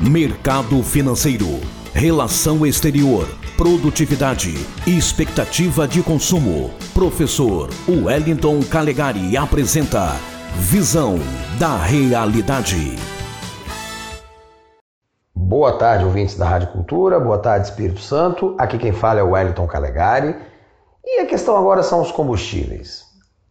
Mercado financeiro, relação exterior, produtividade expectativa de consumo. Professor Wellington Calegari apresenta Visão da Realidade. Boa tarde, ouvintes da Rádio Cultura. Boa tarde, Espírito Santo. Aqui quem fala é o Wellington Calegari. E a questão agora são os combustíveis.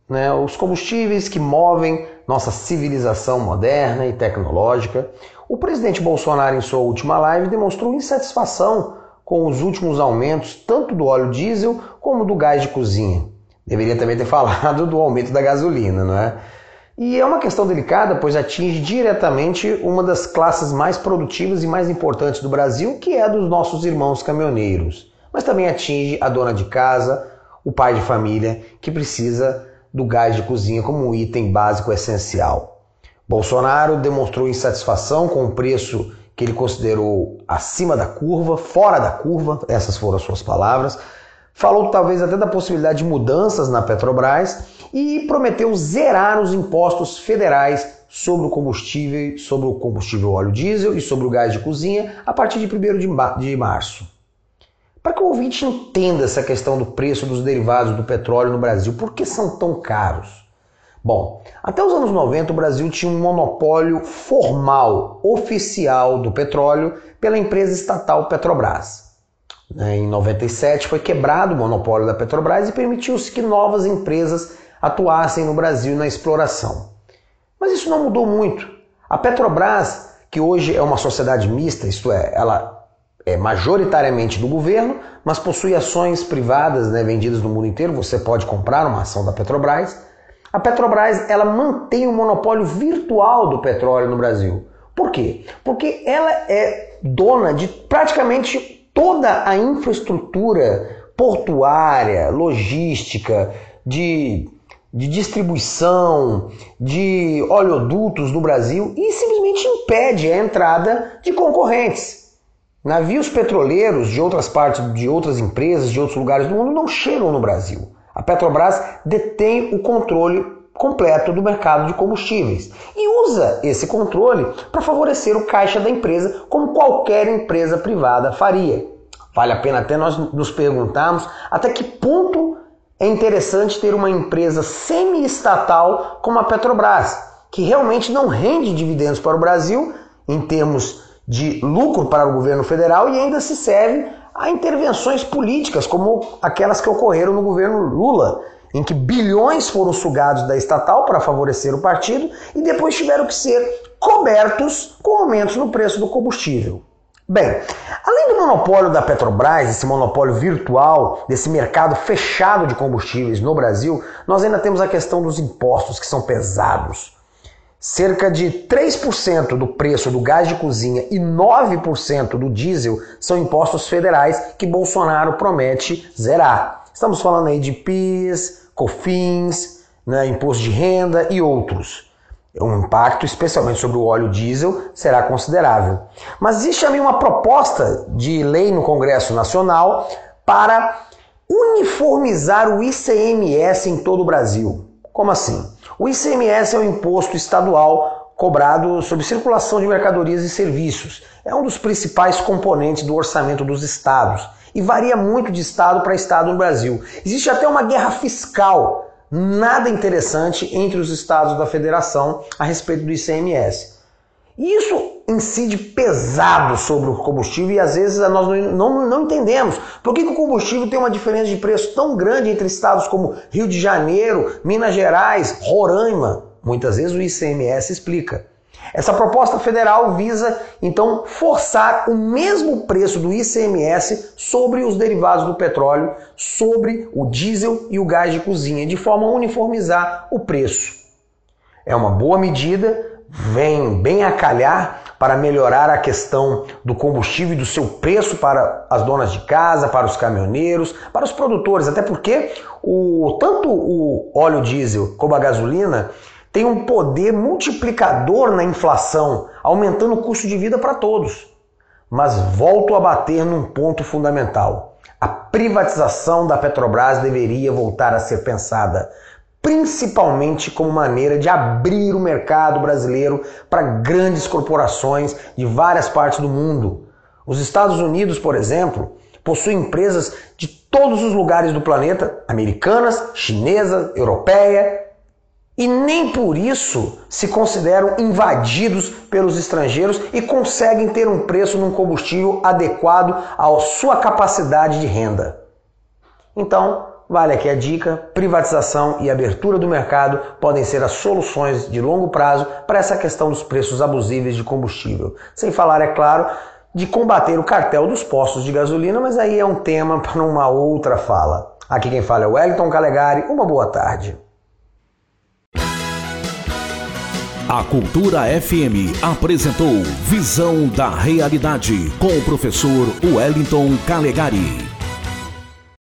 Né? Os combustíveis que movem nossa civilização moderna e tecnológica. O presidente Bolsonaro, em sua última live, demonstrou insatisfação com os últimos aumentos, tanto do óleo diesel como do gás de cozinha. Deveria também ter falado do aumento da gasolina, não é? E é uma questão delicada, pois atinge diretamente uma das classes mais produtivas e mais importantes do Brasil, que é a dos nossos irmãos caminhoneiros. Mas também atinge a dona de casa, o pai de família, que precisa do gás de cozinha como um item básico essencial. Bolsonaro demonstrou insatisfação com o preço que ele considerou acima da curva, fora da curva, essas foram as suas palavras. Falou talvez até da possibilidade de mudanças na Petrobras e prometeu zerar os impostos federais sobre o combustível, sobre o combustível óleo diesel e sobre o gás de cozinha a partir de 1 de março. Para que o ouvinte entenda essa questão do preço dos derivados do petróleo no Brasil, por que são tão caros? Bom, até os anos 90 o Brasil tinha um monopólio formal, oficial do petróleo pela empresa estatal Petrobras. Em 97 foi quebrado o monopólio da Petrobras e permitiu-se que novas empresas atuassem no Brasil na exploração. Mas isso não mudou muito. A Petrobras, que hoje é uma sociedade mista, isto é, ela é majoritariamente do governo, mas possui ações privadas né, vendidas no mundo inteiro. Você pode comprar uma ação da Petrobras. A Petrobras ela mantém o monopólio virtual do petróleo no Brasil. Por quê? Porque ela é dona de praticamente toda a infraestrutura portuária, logística, de, de distribuição, de oleodutos no Brasil e simplesmente impede a entrada de concorrentes. Navios petroleiros de outras partes, de outras empresas, de outros lugares do mundo não chegam no Brasil. A Petrobras detém o controle completo do mercado de combustíveis e usa esse controle para favorecer o caixa da empresa, como qualquer empresa privada faria. Vale a pena até nós nos perguntarmos até que ponto é interessante ter uma empresa semi-estatal como a Petrobras, que realmente não rende dividendos para o Brasil em termos de lucro para o governo federal e ainda se serve a intervenções políticas, como aquelas que ocorreram no governo Lula, em que bilhões foram sugados da estatal para favorecer o partido e depois tiveram que ser cobertos com aumentos no preço do combustível. Bem, além do monopólio da Petrobras, esse monopólio virtual, desse mercado fechado de combustíveis no Brasil, nós ainda temos a questão dos impostos que são pesados. Cerca de 3% do preço do gás de cozinha e 9% do diesel são impostos federais que Bolsonaro promete zerar. Estamos falando aí de PIS, COFINS, né, imposto de renda e outros. O impacto, especialmente sobre o óleo diesel, será considerável. Mas existe também uma proposta de lei no Congresso Nacional para uniformizar o ICMS em todo o Brasil. Como assim? O ICMS é o imposto estadual cobrado sobre circulação de mercadorias e serviços. É um dos principais componentes do orçamento dos estados e varia muito de estado para estado no Brasil. Existe até uma guerra fiscal nada interessante entre os estados da federação a respeito do ICMS. Isso incide pesado sobre o combustível e às vezes nós não, não, não entendemos por que, que, o combustível tem uma diferença de preço tão grande entre estados como Rio de Janeiro, Minas Gerais, Roraima. Muitas vezes o ICMS explica. Essa proposta federal visa então forçar o mesmo preço do ICMS sobre os derivados do petróleo, sobre o diesel e o gás de cozinha, de forma a uniformizar o preço. É uma boa medida, vem bem a calhar para melhorar a questão do combustível e do seu preço para as donas de casa, para os caminhoneiros, para os produtores, até porque o, tanto o óleo diesel como a gasolina tem um poder multiplicador na inflação, aumentando o custo de vida para todos. Mas volto a bater num ponto fundamental. A privatização da Petrobras deveria voltar a ser pensada principalmente como maneira de abrir o mercado brasileiro para grandes corporações de várias partes do mundo. Os Estados Unidos, por exemplo, possuem empresas de todos os lugares do planeta, americanas, chinesas, europeia, e nem por isso se consideram invadidos pelos estrangeiros e conseguem ter um preço num combustível adequado à sua capacidade de renda. Então, vale aqui a dica: privatização e abertura do mercado podem ser as soluções de longo prazo para essa questão dos preços abusíveis de combustível. Sem falar, é claro, de combater o cartel dos postos de gasolina, mas aí é um tema para uma outra fala. Aqui quem fala é o Wellington Calegari. Uma boa tarde. A Cultura FM apresentou Visão da Realidade com o professor Wellington Calegari.